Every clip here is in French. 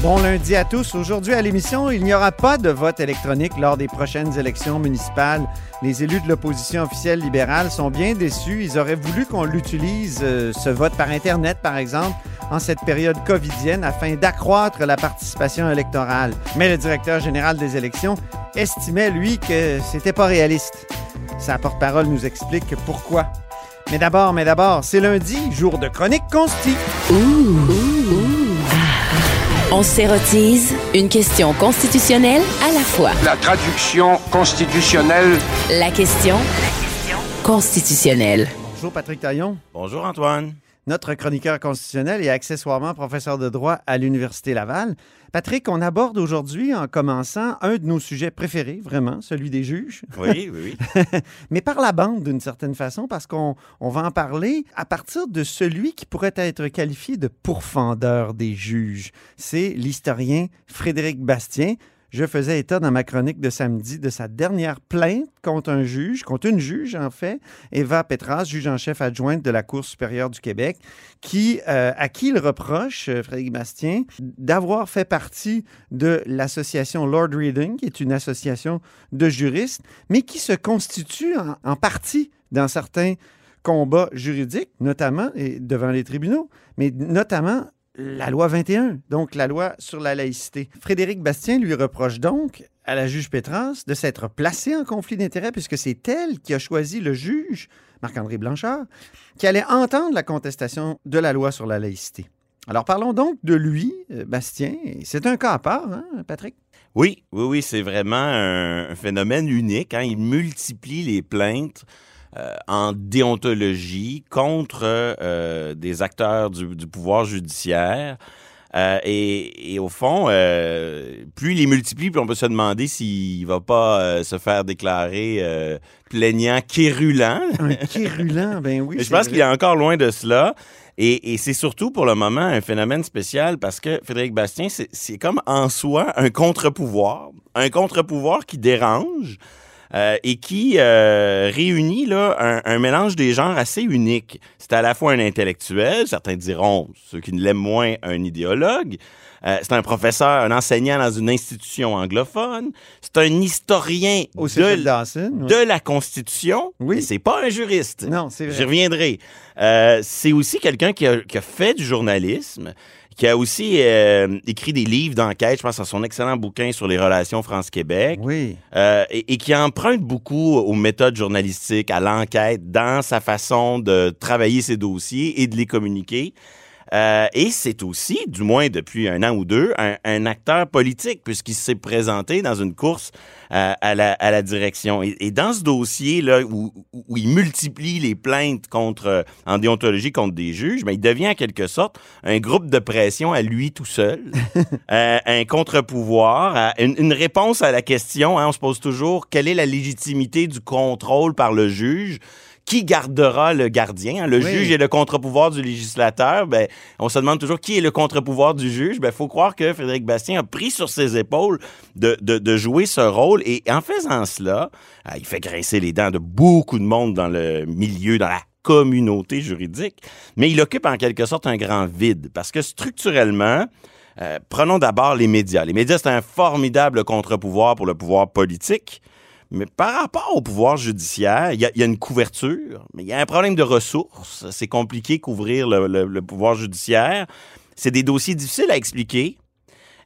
Bon lundi à tous. Aujourd'hui à l'émission, il n'y aura pas de vote électronique lors des prochaines élections municipales. Les élus de l'opposition officielle libérale sont bien déçus. Ils auraient voulu qu'on l'utilise, euh, ce vote par Internet, par exemple, en cette période covidienne afin d'accroître la participation électorale. Mais le directeur général des élections estimait, lui, que c'était pas réaliste. Sa porte-parole nous explique pourquoi. Mais d'abord, mais d'abord, c'est lundi, jour de chronique consti. On s'érotise une question constitutionnelle à la fois. La traduction constitutionnelle. La question constitutionnelle. Bonjour Patrick Taillon, Bonjour Antoine. Notre chroniqueur constitutionnel et accessoirement professeur de droit à l'Université Laval. Patrick, on aborde aujourd'hui, en commençant, un de nos sujets préférés, vraiment, celui des juges. Oui, oui, oui. mais par la bande d'une certaine façon, parce qu'on on va en parler à partir de celui qui pourrait être qualifié de pourfendeur des juges. C'est l'historien Frédéric Bastien. Je faisais état dans ma chronique de samedi de sa dernière plainte contre un juge, contre une juge en fait, Eva Petras, juge en chef adjointe de la Cour supérieure du Québec, qui, euh, à qui il reproche, euh, Frédéric Bastien, d'avoir fait partie de l'association Lord Reading, qui est une association de juristes, mais qui se constitue en, en partie dans certains combats juridiques, notamment et devant les tribunaux, mais notamment la loi 21, donc la loi sur la laïcité. Frédéric Bastien lui reproche donc à la juge Pétrance de s'être placée en conflit d'intérêts puisque c'est elle qui a choisi le juge, Marc-André Blanchard, qui allait entendre la contestation de la loi sur la laïcité. Alors parlons donc de lui, euh, Bastien. C'est un cas à part, hein, Patrick? Oui, oui, oui, c'est vraiment un, un phénomène unique. hein. Il multiplie les plaintes euh, en déontologie contre euh, des acteurs du, du pouvoir judiciaire. Euh, et, et au fond, euh, plus il les multiplie, plus on peut se demander s'il va pas euh, se faire déclarer plaignant quérulant. Un quérulant, ben oui. Mais je pense qu'il est encore loin de cela. Et, et c'est surtout pour le moment un phénomène spécial parce que Frédéric Bastien, c'est comme en soi un contre-pouvoir. Un contre-pouvoir qui dérange euh, et qui euh, réunit là, un, un mélange des genres assez unique. C'est à la fois un intellectuel, certains diront, ceux qui ne l'aiment moins, un idéologue. Euh, c'est un professeur, un enseignant dans une institution anglophone. C'est un historien Au de, cégep Dawson, oui. de la Constitution. Oui. c'est pas un juriste. Non, c'est J'y vrai. reviendrai. Euh, c'est aussi quelqu'un qui a, qui a fait du journalisme, qui a aussi euh, écrit des livres d'enquête. Je pense à son excellent bouquin sur les relations France-Québec. Oui. Euh, et, et qui emprunte beaucoup aux méthodes journalistiques, à l'enquête, dans sa façon de travailler ses dossiers et de les communiquer. Euh, et c'est aussi, du moins depuis un an ou deux, un, un acteur politique, puisqu'il s'est présenté dans une course euh, à, la, à la direction. Et, et dans ce dossier-là, où, il multiplie les plaintes contre, euh, en déontologie contre des juges, ben, il devient en quelque sorte un groupe de pression à lui tout seul, euh, un contre-pouvoir, une réponse à la question. hein, on se pose toujours quelle est la légitimité du contrôle par le juge? Qui gardera le gardien? hein? Le Oui. juge est le contre-pouvoir du législateur. Ben, on se demande toujours qui est le contre-pouvoir du juge. Il faut croire que Frédéric Bastien a pris sur ses épaules de, de- de jouer ce rôle. Et en faisant cela, ah, il fait grincer les dents de beaucoup de monde dans le milieu, dans la communauté juridique. Mais il occupe en quelque sorte un grand vide parce que structurellement, euh, prenons d'abord les médias. Les médias, c'est un formidable contre-pouvoir pour le pouvoir politique. Mais par rapport au pouvoir judiciaire, il y, a- une couverture, mais il y a un problème de ressources. C'est compliqué couvrir le pouvoir judiciaire. C'est des dossiers difficiles à expliquer.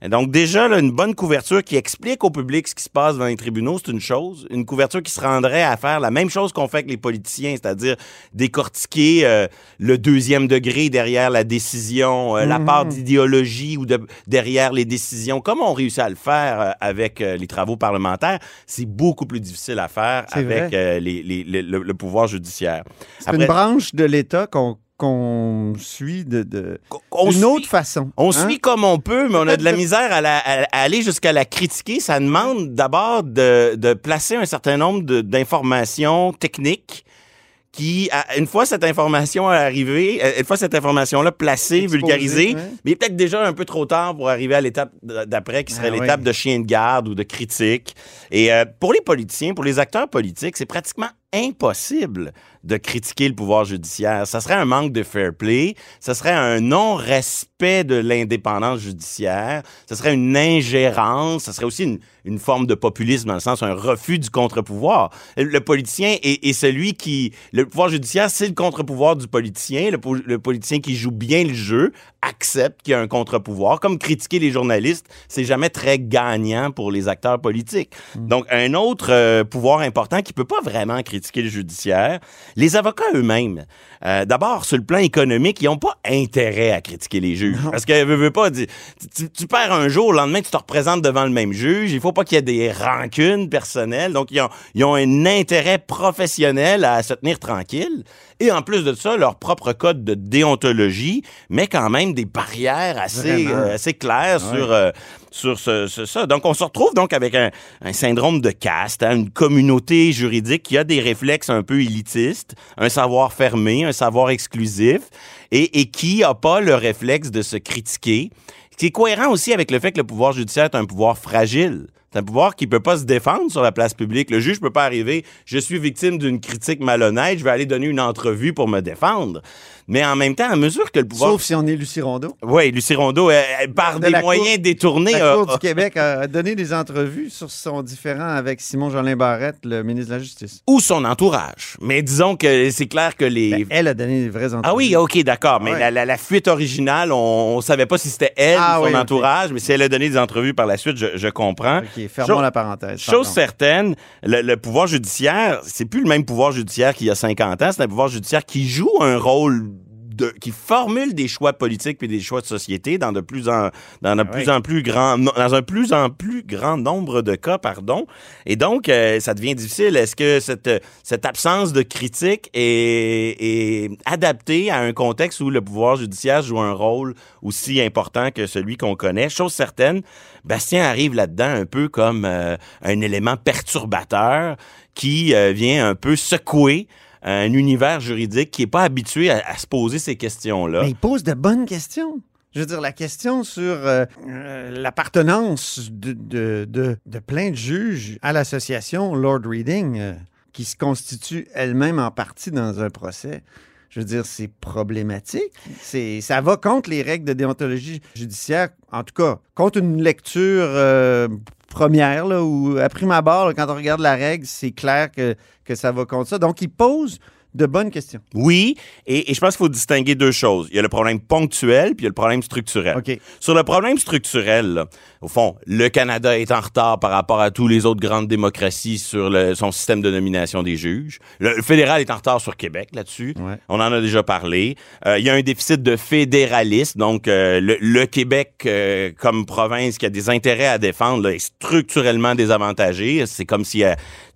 Donc déjà, là, une bonne couverture qui explique au public ce qui se passe dans les tribunaux, c'est une chose. Une couverture qui se rendrait à faire la même chose qu'on fait avec les politiciens, c'est-à-dire décortiquer euh, le deuxième degré derrière la décision, euh, la Mhm. part d'idéologie ou de, derrière les décisions. Comme on réussit à le faire euh, avec euh, les travaux parlementaires, c'est beaucoup plus difficile à faire avec euh, les- les- les- le, le pouvoir judiciaire. C'est une branche de l'État qu'on qu'on suit de, de- on d'une suit- autre façon. On hein? suit comme on peut, mais on a de la misère à, la- à- aller jusqu'à la critiquer. Ça demande d'abord de, de placer un certain nombre de- d'informations techniques qui, une fois cette information arrivée, euh, une fois cette information-là placée, Exposée, vulgarisée, ouais. mais il est peut-être déjà un peu trop tard pour arriver à l'étape d'après, qui serait Ah l'étape oui. de chien de garde ou de critique. Et euh, pour les politiciens, pour les acteurs politiques, c'est pratiquement impossible de critiquer le pouvoir judiciaire. Ça serait un manque de fair play, ça serait un non-respect de l'indépendance judiciaire, ça serait une ingérence, ça serait aussi une, une forme de populisme dans le sens un refus du contre-pouvoir. Le politicien est, est celui qui... Le pouvoir judiciaire, c'est le contre-pouvoir du politicien. Le, po- le politicien qui joue bien le jeu accepte qu'il y a un contre-pouvoir. Comme critiquer les journalistes, c'est jamais très gagnant pour les acteurs politiques. Donc, un autre euh, pouvoir important qui peut pas vraiment critiquer le judiciaire, les avocats eux-mêmes. Euh, D'abord, sur le plan économique, ils n'ont pas intérêt à critiquer les juges. Parce que, veux, veux pas, tu, tu- tu perds un jour, le lendemain, tu te représentes devant le même juge. Il faut pas qu'il y ait des rancunes personnelles. Donc, ils ont, ils ont un intérêt professionnel à se tenir tranquille. Et en plus de ça, leur propre code de déontologie met quand même des barrières assez, euh, assez claires sur, euh, sur ce, ce- ça. Donc, on se retrouve donc avec un, syndrome de caste, hein, une communauté juridique qui a des réflexes un peu élitistes, un savoir fermé, un savoir exclusif, et, qui n'a pas le réflexe de se critiquer. qui est cohérent aussi avec le fait que le pouvoir judiciaire est un pouvoir fragile. C'est un pouvoir qui peut pas se défendre sur la place publique. Le juge peut pas arriver, je suis victime d'une critique malhonnête, je vais aller donner une entrevue pour me défendre. Mais en même temps, à mesure que le pouvoir... Sauf si on est Lucie Rondeau. Oui, Lucie Rondeau, elle, par De des moyens détournés... La Cour du Québec a donné des entrevues sur son différend avec Simon Jolin Barrette, le ministre de la Justice. ou son entourage. Mais disons que c'est clair que les... Ben, elle a donné des vraies entrevues. Ah oui, OK, d'accord. Mais Ouais. la, la- la fuite originale, on, on savait pas si c'était elle Ah ou son oui, entourage, mais si elle a donné des entrevues par la suite, je, je comprends. OK, fermons Chose- la parenthèse. Chose certaine, le, le pouvoir judiciaire, c'est plus le même pouvoir judiciaire qu'il y a 50 ans, c'est un pouvoir judiciaire qui joue un rôle de, qui formule des choix politiques puis des choix de société dans de plus en dans de Ah plus oui. en plus grand dans un plus en plus grand nombre de cas pardon. Et donc euh, ça devient difficile. Est-ce que cette cette absence de critique est, est adaptée à un contexte où le pouvoir judiciaire joue un rôle aussi important que celui qu'on connaît? Chose certaine Bastien arrive là-dedans un peu comme euh, un élément perturbateur qui euh, vient un peu secouer un univers juridique qui n'est pas habitué à, se poser ces questions-là. Mais il pose de bonnes questions. Je veux dire, la question sur euh, euh, l'appartenance de, plein de juges à l'association Lord Reading, euh, qui se constitue elle-même en partie dans un procès, je veux dire, c'est problématique. C'est, ça va contre les règles de déontologie judiciaire, en tout cas, contre une lecture première, là, où à prime abord, quand on regarde la règle, c'est clair que, que ça va contre ça. Donc, il pose de bonnes questions. Oui, et, et je pense qu'il faut distinguer deux choses. Il y a le problème ponctuel, puis il y a le problème structurel. Sur le problème structurel, là, au fond, le Canada est en retard par rapport à tous les autres grandes démocraties sur le- son système de nomination des juges. Le, le fédéral est en retard sur Québec là-dessus. Ouais. On en a déjà parlé. Euh, Il y a un déficit de fédéralisme, donc euh, le, le Québec euh, comme province qui a des intérêts à défendre là, est structurellement désavantagé. C'est comme si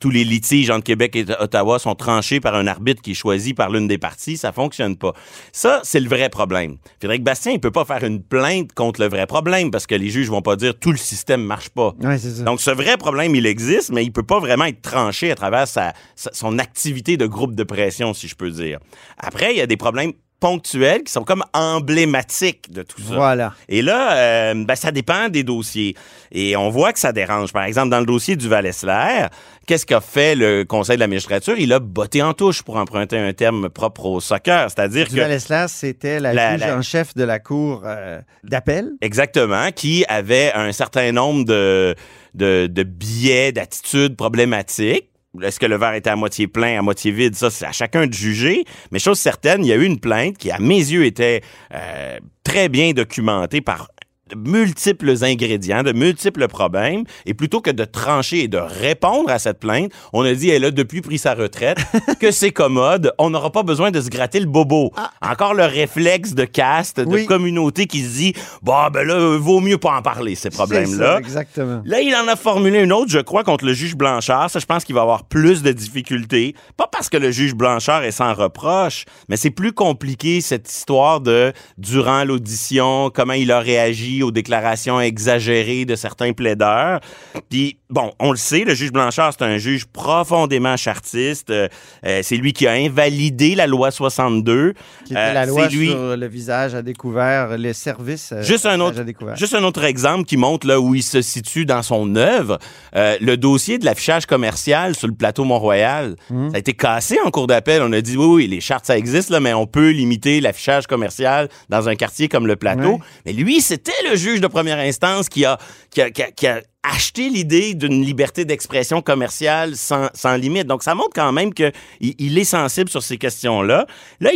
tous les litiges entre Québec et Ottawa sont tranchés par un arbitre qui est choisi par l'une des parties. Ça fonctionne pas. Ça, c'est le vrai problème. Frédéric Bastien, il peut pas faire une plainte contre le vrai problème parce que les juges vont pas dire tout le système marche pas. Ouais, c'est ça. Donc, ce vrai problème, il existe, mais il peut pas vraiment être tranché à travers sa, sa- son activité de groupe de pression, si je peux dire. Après, il y a des problèmes ponctuels qui sont comme emblématiques de tout ça. Voilà. Et là, euh, ben, ça dépend des dossiers. Et on voit que ça dérange. Par exemple, dans le dossier du Val-Esler, qu'est-ce qu'a fait le Conseil de la magistrature? Il a botté en touche, pour emprunter un terme propre au soccer. C'est-à-dire que... Duval Eslas, c'était la, La- juge la- en chef de la cour euh, d'appel. Exactement, qui avait un certain nombre de, de, de biais, d'attitudes problématiques. Est-ce que le verre était à moitié plein, à moitié vide? Ça, c'est à chacun de juger. Mais chose certaine, il y a eu une plainte qui, à mes yeux, était euh, très bien documentée par de multiples ingrédients, de multiples problèmes, et plutôt que de trancher et de répondre à cette plainte, on a dit, elle a depuis pris sa retraite, que c'est commode, on n'aura pas besoin de se gratter le bobo. Encore le réflexe de caste, de Oui. communauté qui se dit, bah ben là, vaut mieux pas en parler, ces problèmes-là. Exactement. Là, il en a formulé une autre, je crois, contre le juge Blanchard. Ça, je pense qu'il va avoir plus de difficultés. Pas parce que le juge Blanchard est sans reproche, mais c'est plus compliqué, cette histoire de, durant l'audition, comment il a réagi aux déclarations exagérées de certains plaideurs. Puis, bon, on le sait, le juge Blanchard, c'est un juge profondément chartiste. Euh, euh, c'est lui qui a invalidé la loi 62. Qui était Euh, la loi lui- sur le visage à découvert, les services Juste un autre, à découvert. juste un autre exemple qui montre là où il se situe dans son œuvre. Euh, le dossier de l'affichage commercial sur le plateau Mont-Royal, Mhm. ça a été cassé en cours d'appel. On a dit oui, oui, les chartes ça existe là, mais on peut limiter l'affichage commercial dans un quartier comme le plateau. Mais lui, c'était le juge de première instance qui a, qui a, qui a- qui a acheté l'idée d'une liberté d'expression commerciale sans, sans limite. Donc ça montre quand même qu'il il est sensible sur ces questions-là. Là,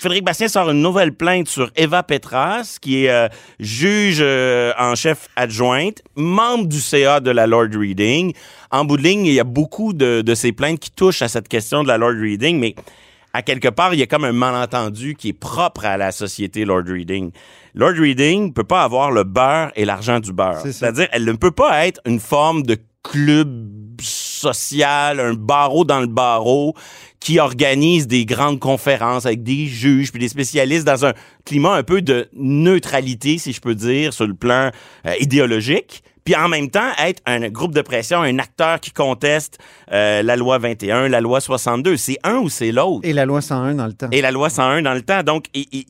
Frédéric Bastien sort une nouvelle plainte sur Eva Petras, qui est euh, juge euh, en chef adjointe, membre du CA de la Lord Reading. En bout de ligne, il y a beaucoup de, de ces plaintes qui touchent à cette question de la Lord Reading, mais à quelque part, il y a comme un malentendu qui est propre à la société Lord Reading. Lord Reading peut pas avoir le beurre et l'argent du beurre. C'est-à-dire, elle ne peut pas être une forme de club social, un barreau dans le barreau qui organise des grandes conférences avec des juges puis des spécialistes dans un climat un peu de neutralité, si je peux dire, sur le plan euh, idéologique. Puis en même temps, être un groupe de pression, un acteur qui conteste euh, la loi 21, la loi 62. C'est un ou c'est l'autre? Et la loi 101 dans le temps. et la loi 101 dans le temps. Donc,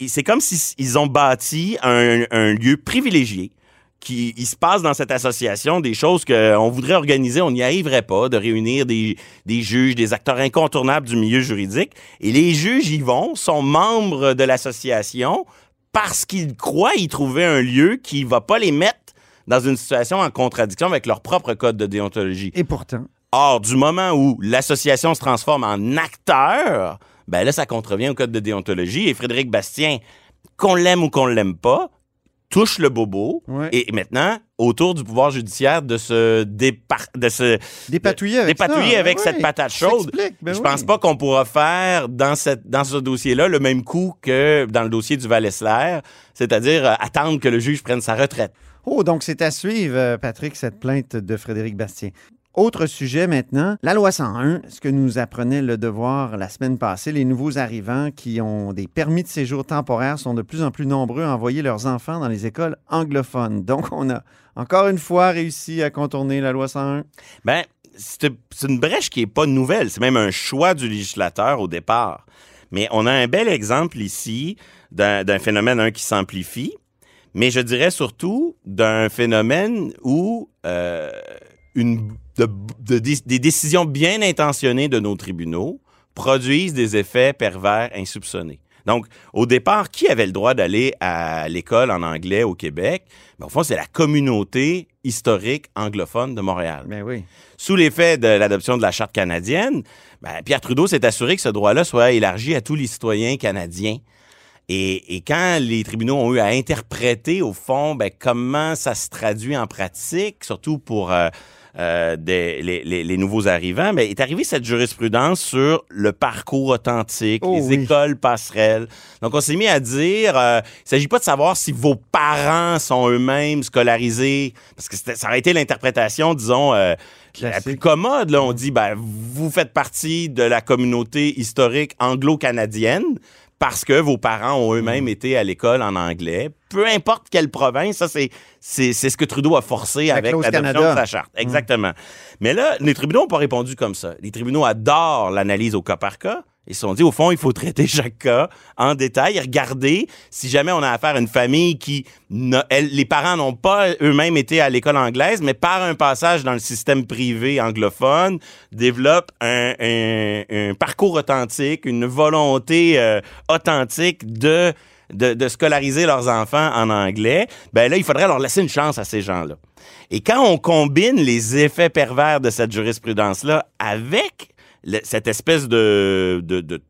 c'est comme s'ils ont bâti un, un lieu privilégié qui il se passe dans cette association des choses qu'on voudrait organiser, on n'y arriverait pas, de réunir des, des juges, des acteurs incontournables du milieu juridique. Et les juges y vont, sont membres de l'association parce qu'ils croient y trouver un lieu qui va pas les mettre dans une situation en contradiction avec leur propre code de déontologie. Et pourtant, Or, du moment où l'association se transforme en acteur, ben là, ça contrevient au code de déontologie. Et Frédéric Bastien, qu'on l'aime ou qu'on l'aime pas, touche le bobo. Ouais. Et maintenant, autour du pouvoir judiciaire, de se, dépar- de se dépatouiller avec dépatouiller ça, avec cette patate chaude. ben je oui. pense pas qu'on pourra faire dans, cette, dans ce dossier-là le même coup que dans le dossier du Val-Esler, c'est-à-dire euh, attendre que le juge prenne sa retraite. Oh, donc c'est à suivre, euh, Patrick, cette plainte de Frédéric Bastien. Autre sujet maintenant, la loi 101, ce que nous apprenait le devoir la semaine passée, les nouveaux arrivants qui ont des permis de séjour temporaires sont de plus en plus nombreux à envoyer leurs enfants dans les écoles anglophones. Donc on a encore une fois réussi à contourner la loi 101. Ben, c'est une brèche qui est pas nouvelle. C'est même un choix du législateur au départ. Mais on a un bel exemple ici d'un phénomène qui s'amplifie, mais je dirais surtout d'un phénomène où euh, une, de- de- des- décisions bien intentionnées de nos tribunaux produisent des effets pervers insoupçonnés. Donc, au départ, qui avait le droit d'aller à l'école en anglais au Québec? Ben, au fond, c'est la communauté historique anglophone de Montréal Ben oui. sous l'effet de l'adoption de la charte canadienne, ben, Pierre Trudeau s'est assuré que ce droit-là soit élargi à tous les citoyens canadiens. Et, et quand les tribunaux ont eu à interpréter, au fond, ben, comment ça se traduit en pratique, surtout pour euh, euh, des- les, les- les nouveaux arrivants, ben, est arrivée cette jurisprudence sur le parcours authentique, Oh les oui. écoles passerelles. Donc, on s'est mis à dire, euh, il s'agit pas de savoir si vos parents sont eux-mêmes scolarisés, parce que ça aurait été l'interprétation, disons, euh, la plus commode. Là, on dit, ben, vous faites partie de la communauté historique anglo-canadienne parce que vos parents ont eux-mêmes Mm. été à l'école en anglais. Peu importe quelle province, ça, c'est, c'est, c'est ce que Trudeau a forcé La avec l'adoption de sa charte. Exactement. Mais là, les tribunaux n'ont pas répondu comme ça. Les tribunaux adorent l'analyse au cas par cas. Ils se sont dit, au fond, il faut traiter chaque cas en détail regarder si jamais on a affaire à une famille qui, les parents n'ont pas eux-mêmes été à l'école anglaise, mais par un passage dans le système privé anglophone, développent un, parcours authentique, une volonté euh, authentique de, de, de scolariser leurs enfants en anglais. Ben là, il faudrait leur laisser une chance à ces gens-là. Et quand on combine les effets pervers de cette jurisprudence-là avec cette espèce de,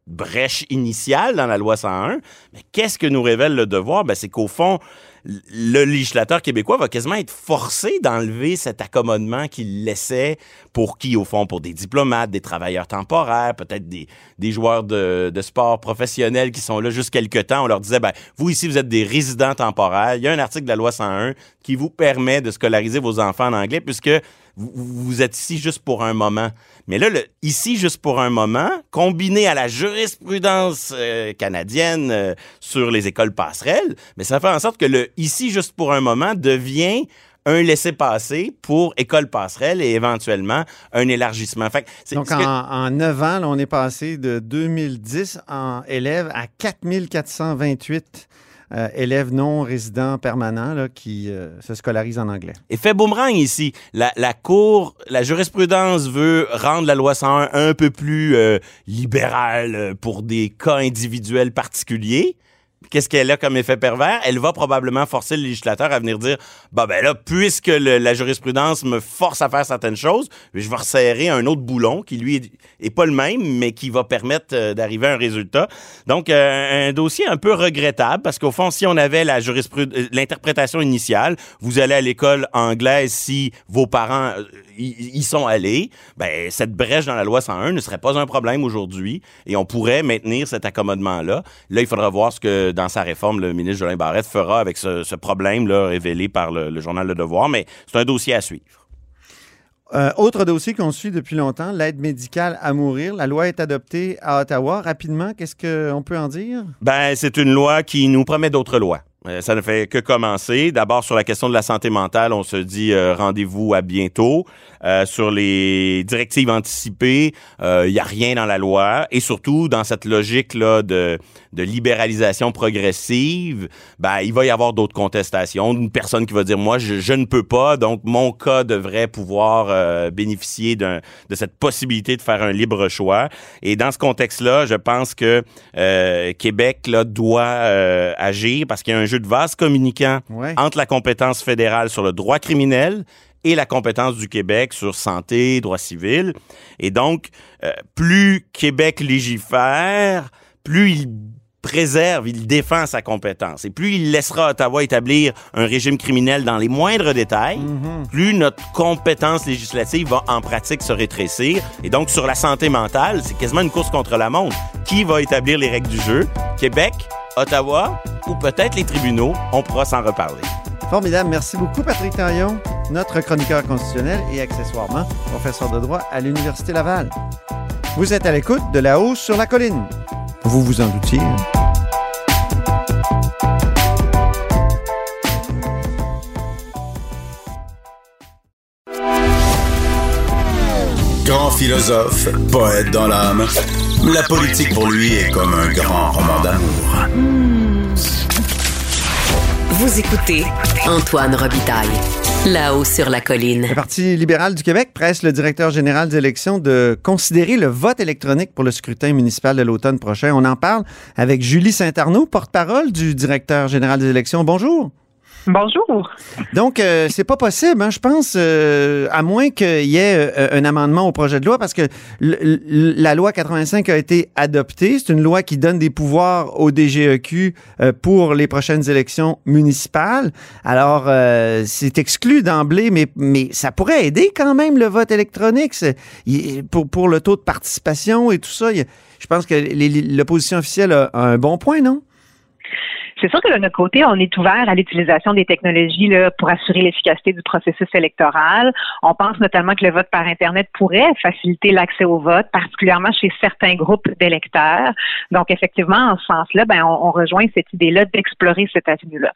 brèche initiale dans la loi 101, mais qu'est-ce que nous révèle le devoir? Ben, c'est qu'au fond, le législateur québécois va quasiment être forcé d'enlever cet accommodement qu'il laissait pour qui, au fond, pour des diplomates, des travailleurs temporaires, peut-être des, joueurs de, sport professionnels qui sont là juste quelques temps. On leur disait, ben, vous ici, vous êtes des résidents temporaires. Il y a un article de la loi 101 qui vous permet de scolariser vos enfants en anglais puisque vous êtes ici juste pour un moment. Mais là, le ici juste pour un moment, combiné à la jurisprudence euh, canadienne euh, sur les écoles passerelles, mais ça fait en sorte que le ici juste pour un moment devient un laissez-passer pour école passerelle et éventuellement un élargissement. Fait que c'est- Donc, en, que- en 9 ans, là, on est passé de 2010 en élèves à 4428 euh, élèves non résidents permanents là, qui euh, se scolarisent en anglais. Effet boomerang ici. La, la Cour, la jurisprudence veut rendre la loi 101 un peu plus euh, libérale euh, pour des cas individuels particuliers. Qu'est-ce qu'elle a comme effet pervers? Elle va probablement forcer le législateur à venir dire bah ben là, puisque la jurisprudence me force à faire certaines choses, je vais resserrer un autre boulon qui, lui, est, pas le même, mais qui va permettre euh, d'arriver à un résultat. Donc, euh, un dossier un peu regrettable parce qu'au fond, si on avait la jurisprud- euh, l'interprétation initiale, vous allez à l'école anglaise si vos parents y, sont allés, ben cette brèche dans la loi 101 ne serait pas un problème aujourd'hui et on pourrait maintenir cet accommodement-là. Là, il faudra voir ce que, dans sa réforme, le ministre Jolin Barrette fera avec ce, ce problème-là révélé par le, le journal Le Devoir, mais c'est un dossier à suivre. Euh, autre dossier qu'on suit depuis longtemps, l'aide médicale à mourir. La loi est adoptée à Ottawa. Rapidement, qu'est-ce qu'on peut en dire? Ben, c'est une loi qui nous promet d'autres lois. Euh, ça ne fait que commencer. D'abord, sur la question de la santé mentale, on se dit euh, rendez-vous à bientôt. Euh, sur les directives anticipées, il n'y a rien dans la loi. Et surtout, dans cette logique-là de, de libéralisation progressive, ben, il va y avoir d'autres contestations. Une personne qui va dire, moi, je, je ne peux pas, donc mon cas devrait pouvoir euh, bénéficier d'un- de cette possibilité de faire un libre choix. Et dans ce contexte-là, je pense que euh, Québec là, doit euh, agir parce qu'il y a un jeu de vase communicant Ouais. entre la compétence fédérale sur le droit criminel et la compétence du Québec sur santé, droit civil. Et donc, euh, plus Québec légifère, plus il préserve, il défend sa compétence. Et plus il laissera Ottawa établir un régime criminel dans les moindres détails, plus notre compétence législative va en pratique se rétrécir. Et donc, sur la santé mentale, c'est quasiment une course contre la montre. Qui va établir les règles du jeu? Québec, Ottawa ou peut-être les tribunaux? On pourra s'en reparler. Formidable. Merci beaucoup, Patrick Taillon, notre chroniqueur constitutionnel et accessoirement professeur de droit à l'Université Laval. Vous êtes à l'écoute de La Hausse sur la colline. Vous vous en doutiez. Grand philosophe, poète dans l'âme, la politique pour lui est comme un grand roman d'amour. Vous écoutez Antoine Robitaille. Là-haut sur la colline. Le Parti libéral du Québec presse le directeur général des élections de considérer le vote électronique pour le scrutin municipal de l'automne prochain. On en parle avec Julie Saint-Arnaud, porte-parole du directeur général des élections. Bonjour. Bonjour. Donc, euh, c'est pas possible, hein, je pense, euh, à moins qu'il y ait euh, un amendement au projet de loi, parce que la loi 85 a été adoptée. C'est une loi qui donne des pouvoirs au DGEQ euh, pour les prochaines élections municipales. Alors, c'est exclu d'emblée, mais, mais ça pourrait aider quand même le vote électronique pour, pour le taux de participation et tout ça. je pense que l'opposition officielle a un bon point, non? C'est sûr que de notre côté, on est ouvert à l'utilisation des technologies pour assurer l'efficacité du processus électoral. On pense notamment que le vote par Internet pourrait faciliter l'accès au vote, particulièrement chez certains groupes d'électeurs. Donc, effectivement, en ce sens-là, ben, on, on rejoint cette idée-là d'explorer cette avenue-là.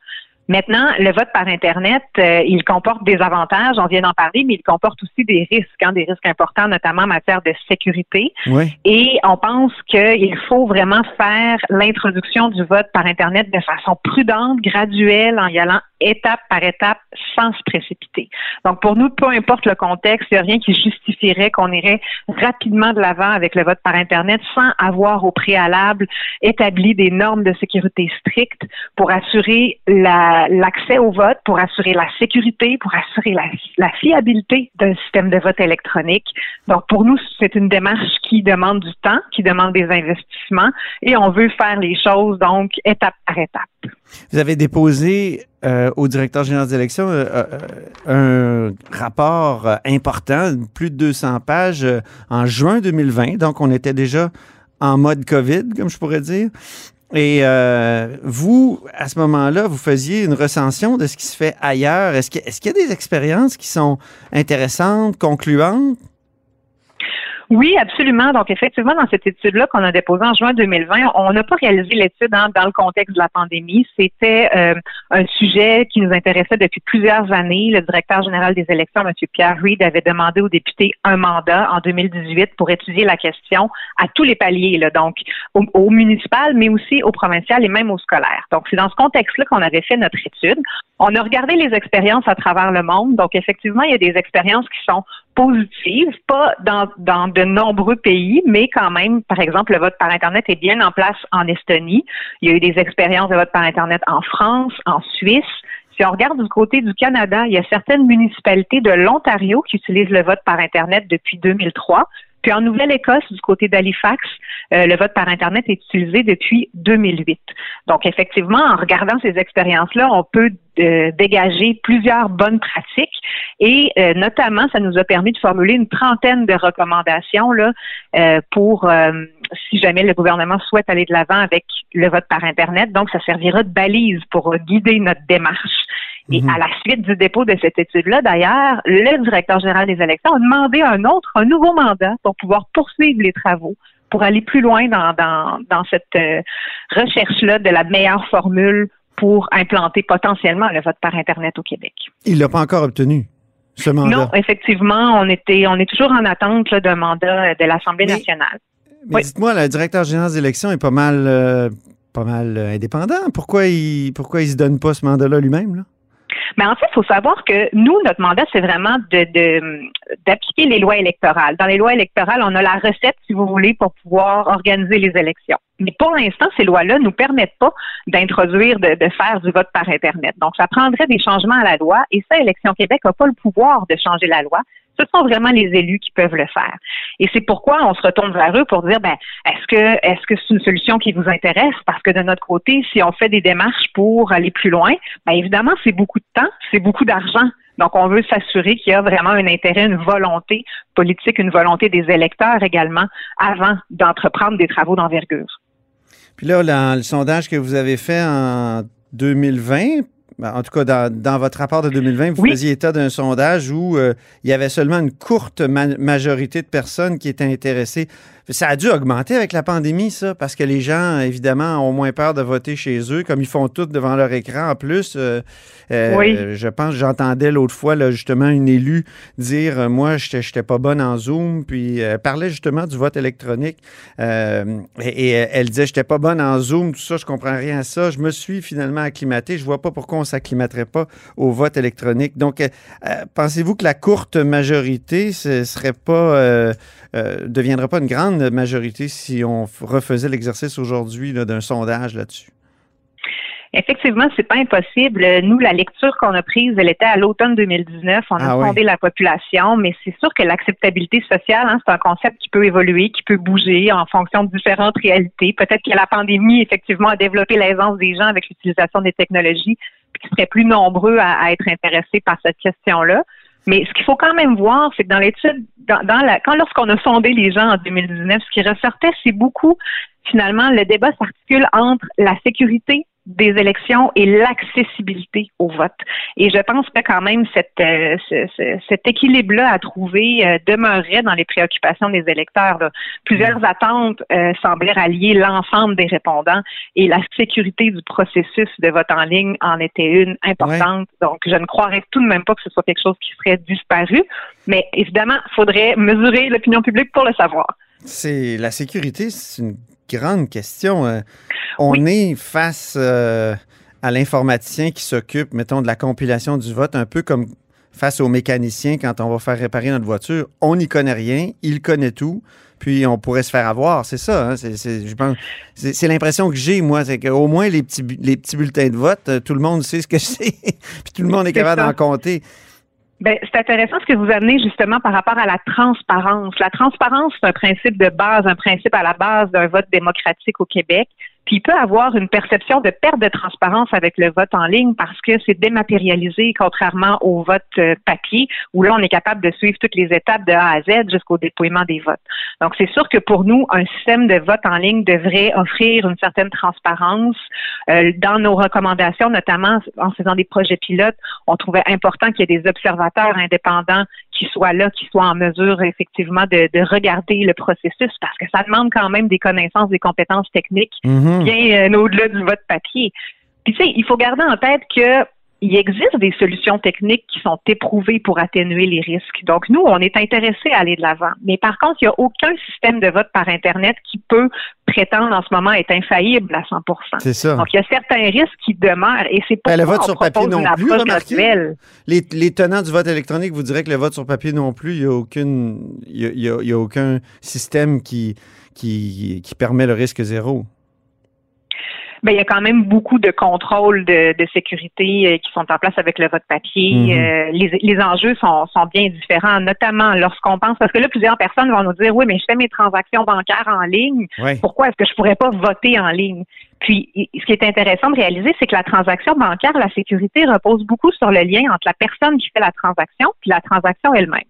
Maintenant, le vote par Internet, euh, il comporte des avantages, on vient d'en parler, mais il comporte aussi des risques, hein, des risques importants, notamment en matière de sécurité. Oui. Et on pense qu'il faut vraiment faire l'introduction du vote par Internet de façon prudente, graduelle, en y allant étape par étape, sans se précipiter. Donc, pour nous, peu importe le contexte, il n'y a rien qui justifierait qu'on irait rapidement de l'avant avec le vote par Internet sans avoir au préalable établi des normes de sécurité strictes pour assurer la- l'accès au vote, pour assurer la sécurité, pour assurer la, fiabilité d'un système de vote électronique. Donc, pour nous, c'est une démarche qui demande du temps, qui demande des investissements et on veut faire les choses, donc, étape par étape. Vous avez déposé euh, au directeur général des élections euh, euh, un rapport euh, important, plus de 200 pages, euh, en juin 2020. Donc, on était déjà en mode COVID, comme je pourrais dire. Et euh, vous, à ce moment-là, vous faisiez une recension de ce qui se fait ailleurs. Est-ce qu'il y a des expériences qui sont intéressantes, concluantes? Oui, absolument. Donc, effectivement, dans cette étude-là qu'on a déposée en juin 2020, on n'a pas réalisé l'étude hein, dans le contexte de la pandémie. C'était euh, un sujet qui nous intéressait depuis plusieurs années. Le directeur général des élections, M. Pierre Reid, avait demandé aux députés un mandat en 2018 pour étudier la question à tous les paliers, là, donc au, au municipal, mais aussi au provincial et même au scolaire. Donc, c'est dans ce contexte-là qu'on avait fait notre étude. On a regardé les expériences à travers le monde. Donc, effectivement, il y a des expériences qui sont positives, pas dans, dans de nombreux pays, mais quand même, par exemple, le vote par Internet est bien en place en Estonie. Il y a eu des expériences de vote par Internet en France, en Suisse. Si on regarde du côté du Canada, il y a certaines municipalités de l'Ontario qui utilisent le vote par Internet depuis 2003. Puis en Nouvelle-Écosse, du côté d'Halifax, euh, le vote par Internet est utilisé depuis 2008. Donc effectivement, en regardant ces expériences-là, on peut euh, dégager plusieurs bonnes pratiques et euh, notamment, ça nous a permis de formuler une trentaine de recommandations là pour si jamais le gouvernement souhaite aller de l'avant avec le vote par Internet. Donc, ça servira de balise pour guider notre démarche. Et Mhm. à la suite du dépôt de cette étude-là, d'ailleurs, le directeur général des élections a demandé un autre, un nouveau mandat pour pouvoir poursuivre les travaux, pour aller plus loin dans, dans, dans cette euh, recherche-là de la meilleure formule pour implanter potentiellement le vote par Internet au Québec. Il l'a pas encore obtenu, ce mandat. Non, effectivement, on était, on est toujours en attente d'un mandat euh, de l'Assemblée nationale. Mais Oui. dites-moi, le directeur général des élections est pas mal, euh, pas mal euh, indépendant. Pourquoi il, pourquoi il se donne pas ce mandat-là lui-même? Là? Mais en fait, il faut savoir que nous, notre mandat, c'est vraiment de, de- d'appliquer les lois électorales. Dans les lois électorales, on a la recette, si vous voulez, pour pouvoir organiser les élections. Mais pour l'instant, ces lois-là nous permettent pas d'introduire, de, de faire du vote par Internet. Donc, ça prendrait des changements à la loi et ça, Élection Québec n'a pas le pouvoir de changer la loi. Ce sont vraiment les élus qui peuvent le faire. Et c'est pourquoi on se retourne vers eux pour dire, ben, est-ce que est-ce que c'est une solution qui vous intéresse? Parce que de notre côté, si on fait des démarches pour aller plus loin, ben évidemment, c'est beaucoup de temps, c'est beaucoup d'argent. Donc, on veut s'assurer qu'il y a vraiment un intérêt, une volonté politique, une volonté des électeurs également avant d'entreprendre des travaux d'envergure. Puis là, le sondage que vous avez fait en 2020, ben, en tout cas dans, dans votre rapport de 2020, vous Oui. faisiez état d'un sondage où euh, il y avait seulement une courte ma- majorité de personnes qui étaient intéressées. Ça a dû augmenter avec la pandémie, ça, parce que les gens, évidemment, ont moins peur de voter chez eux, comme ils font tout devant leur écran. En plus, euh, euh, Oui. je pense, j'entendais l'autre fois, là, justement, une élue dire, euh, moi, je n'étais pas bonne en Zoom, puis elle parlait justement du vote électronique. Euh, et, et elle disait, j'étais pas bonne en Zoom, tout ça, je comprends rien à ça. Je me suis finalement acclimaté. Je vois pas pourquoi on s'acclimaterait pas au vote électronique. Donc, pensez-vous que la courte majorité ce serait pas, euh, euh, deviendrait pas une grande majorité si on refaisait l'exercice aujourd'hui d'un sondage là-dessus? Effectivement, c'est pas impossible. Nous, la lecture qu'on a prise, elle était à l'automne 2019. On a Ah oui. sondé la population, mais c'est sûr que l'acceptabilité sociale, hein, c'est un concept qui peut évoluer, qui peut bouger en fonction de différentes réalités. Peut-être que la pandémie, effectivement, a développé l'aisance des gens avec l'utilisation des technologies, puis qu'ils seraient plus nombreux à, à être intéressés par cette question-là. Mais ce qu'il faut quand même voir, c'est que dans l'étude, quand lorsqu'on a sondé les gens en 2019, ce qui ressortait, c'est beaucoup, finalement, le débat s'articule entre la sécurité des élections et l'accessibilité au vote. Et je pense que quand même cette, euh, ce- ce- cet équilibre-là à trouver euh, demeurerait dans les préoccupations des électeurs. là. Plusieurs attentes euh, semblaient rallier l'ensemble des répondants et la sécurité du processus de vote en ligne en était une importante. Donc, je ne croirais tout de même pas que ce soit quelque chose qui serait disparu. Mais évidemment, il faudrait mesurer l'opinion publique pour le savoir. C'est la sécurité, c'est une grande question. Euh, on est face euh, à l'informaticien qui s'occupe, mettons, de la compilation du vote, un peu comme face au mécanicien quand on va faire réparer notre voiture. On n'y connaît rien, il connaît tout, puis on pourrait se faire avoir. C'est ça, hein? c'est, c'est- je pense, c'est, c'est l'impression que j'ai, moi, c'est qu'au moins les petits, les petits bulletins de vote, euh, tout le monde sait ce que c'est, puis tout le monde est capable d'en compter. Ben, c'est intéressant ce que vous amenez justement par rapport à la transparence. La transparence, c'est un principe de base, un principe à la base d'un vote démocratique au Québec. Puis il peut avoir une perception de perte de transparence avec le vote en ligne parce que c'est dématérialisé, contrairement au vote euh, papier, où là, on est capable de suivre toutes les étapes de A à Z jusqu'au dépouillement des votes. Donc, c'est sûr que pour nous, un système de vote en ligne devrait offrir une certaine transparence. Euh, dans nos recommandations, notamment en faisant des projets pilotes, on trouvait important qu'il y ait des observateurs indépendants qui soit là, qui soit en mesure effectivement de, de regarder le processus parce que ça demande quand même des connaissances, des compétences techniques Mhm. bien euh, au-delà du vote papier. Puis tu sais, il faut garder en tête que il existe des solutions techniques qui sont éprouvées pour atténuer les risques. Donc, nous, on est intéressés à aller de l'avant. Mais par contre, il n'y a aucun système de vote par Internet qui peut prétendre en ce moment être infaillible à 100% C'est ça. Donc, il y a certains risques qui demeurent et c'est Ben, pourquoi le vote on sur papier non plus, remarquez. Les, les tenants du vote électronique vous diraient que le vote sur papier non plus, il n'y a, aucune, il y a, il y a- il y a aucun système qui, qui, qui permet le risque zéro. Ben, il y a quand même beaucoup de contrôles de, de sécurité euh, qui sont en place avec le vote papier. Mhm. Euh, les, les enjeux sont, sont bien différents, notamment lorsqu'on pense, parce que là, plusieurs personnes vont nous dire, oui, mais je fais mes transactions bancaires en ligne. Ouais. Pourquoi est-ce que je pourrais pas voter en ligne? Puis, ce qui est intéressant de réaliser, c'est que la transaction bancaire, la sécurité repose beaucoup sur le lien entre la personne qui fait la transaction puis la transaction elle-même.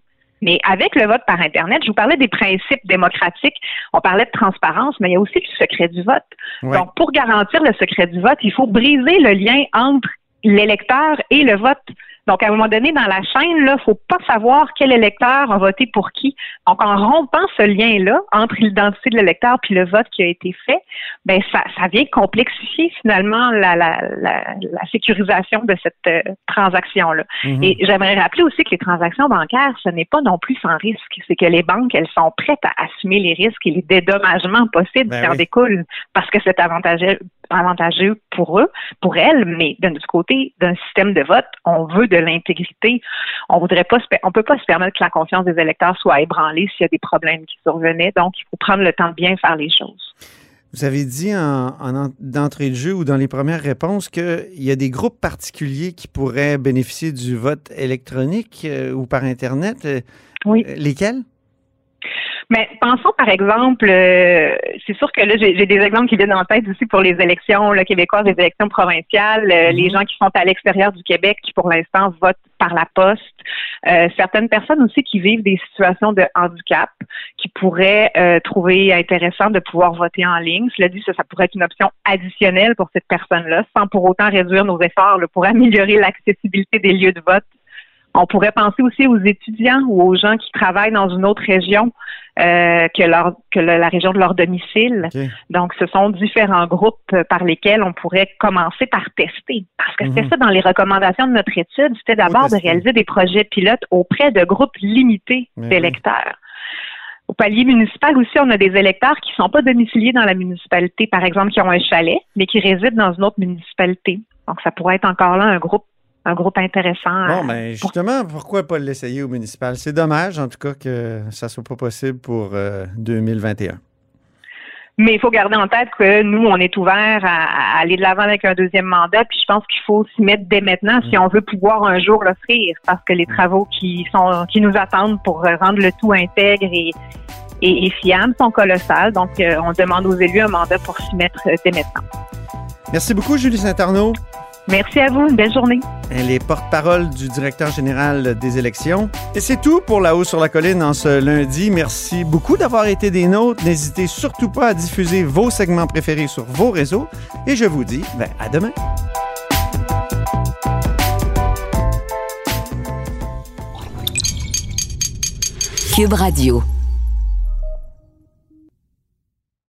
Mais avec le vote par Internet, je vous parlais des principes démocratiques, on parlait de transparence, mais il y a aussi du secret du vote. Ouais. Donc, pour garantir le secret du vote, il faut briser le lien entre l'électeur et le vote. Donc, à un moment donné, dans la chaîne, là, faut pas savoir quel électeur a voté pour qui. Donc, en rompant ce lien-là entre l'identité de l'électeur puis le vote qui a été fait, ben ça, ça vient complexifier finalement la, la, la, la sécurisation de cette euh, transaction-là. Mhm. Et j'aimerais rappeler aussi que les transactions bancaires, ce n'est pas non plus sans risque. C'est que les banques, elles sont prêtes à assumer les risques et les dédommagements possibles Ben qui en découlent parce que c'est avantageux, avantageux pour eux, pour elles, mais de notre côté, d'un système de vote, on veut de l'intégrité. On voudrait pas, on peut pas se permettre que la confiance des électeurs soit ébranlée s'il y a des problèmes qui survenaient. Donc, il faut prendre le temps de bien faire les choses. Vous avez dit en, en en- d'entrée de jeu ou dans les premières réponses qu'il y a des groupes particuliers qui pourraient bénéficier du vote électronique euh, ou par Internet. Euh, Oui. lesquels? Mais pensons par exemple, euh, c'est sûr que là j'ai des exemples qui viennent en tête aussi pour les élections là, québécoises, les élections provinciales, euh, Mhm. les gens qui sont à l'extérieur du Québec qui pour l'instant votent par la poste, Euh, certaines personnes aussi qui vivent des situations de handicap qui pourraient euh, trouver intéressant de pouvoir voter en ligne. Cela dit, ça, ça pourrait être une option additionnelle pour cette personne-là, sans pour autant réduire nos efforts là, pour améliorer l'accessibilité des lieux de vote. On pourrait penser aussi aux étudiants ou aux gens qui travaillent dans une autre région euh, que, leur, que le- la région de leur domicile. Donc, ce sont différents groupes par lesquels on pourrait commencer par tester. Parce que c'était Mhm. ça dans les recommandations de notre étude, c'était d'abord de réaliser des projets pilotes auprès de groupes limités d'électeurs. Au palier municipal aussi, on a des électeurs qui ne sont pas domiciliés dans la municipalité, par exemple, qui ont un chalet, mais qui résident dans une autre municipalité. Donc, ça pourrait être encore là un groupe, un groupe intéressant. Bon, ben justement, pourquoi pas l'essayer au municipal? C'est dommage, en tout cas, que ça soit pas possible pour euh, 2021. Mais il faut garder en tête que nous, on est ouvert à, à aller de l'avant avec un deuxième mandat, puis je pense qu'il faut s'y mettre dès maintenant si on veut pouvoir un jour l'offrir, parce que les travaux qui sont qui nous attendent pour euh, rendre le tout intègre et, et, et fiable sont colossales. Donc, euh, on demande aux élus un mandat pour s'y mettre euh, dès maintenant. Merci beaucoup, Julie Saint-Arnaud. Merci à vous, une belle journée. Elle est porte-parole du directeur général des élections. Et c'est tout pour La Haut sur la Colline en ce lundi. Merci beaucoup d'avoir été des nôtres. N'hésitez surtout pas à diffuser vos segments préférés sur vos réseaux. Et je vous dis ben, à demain. Cube Radio.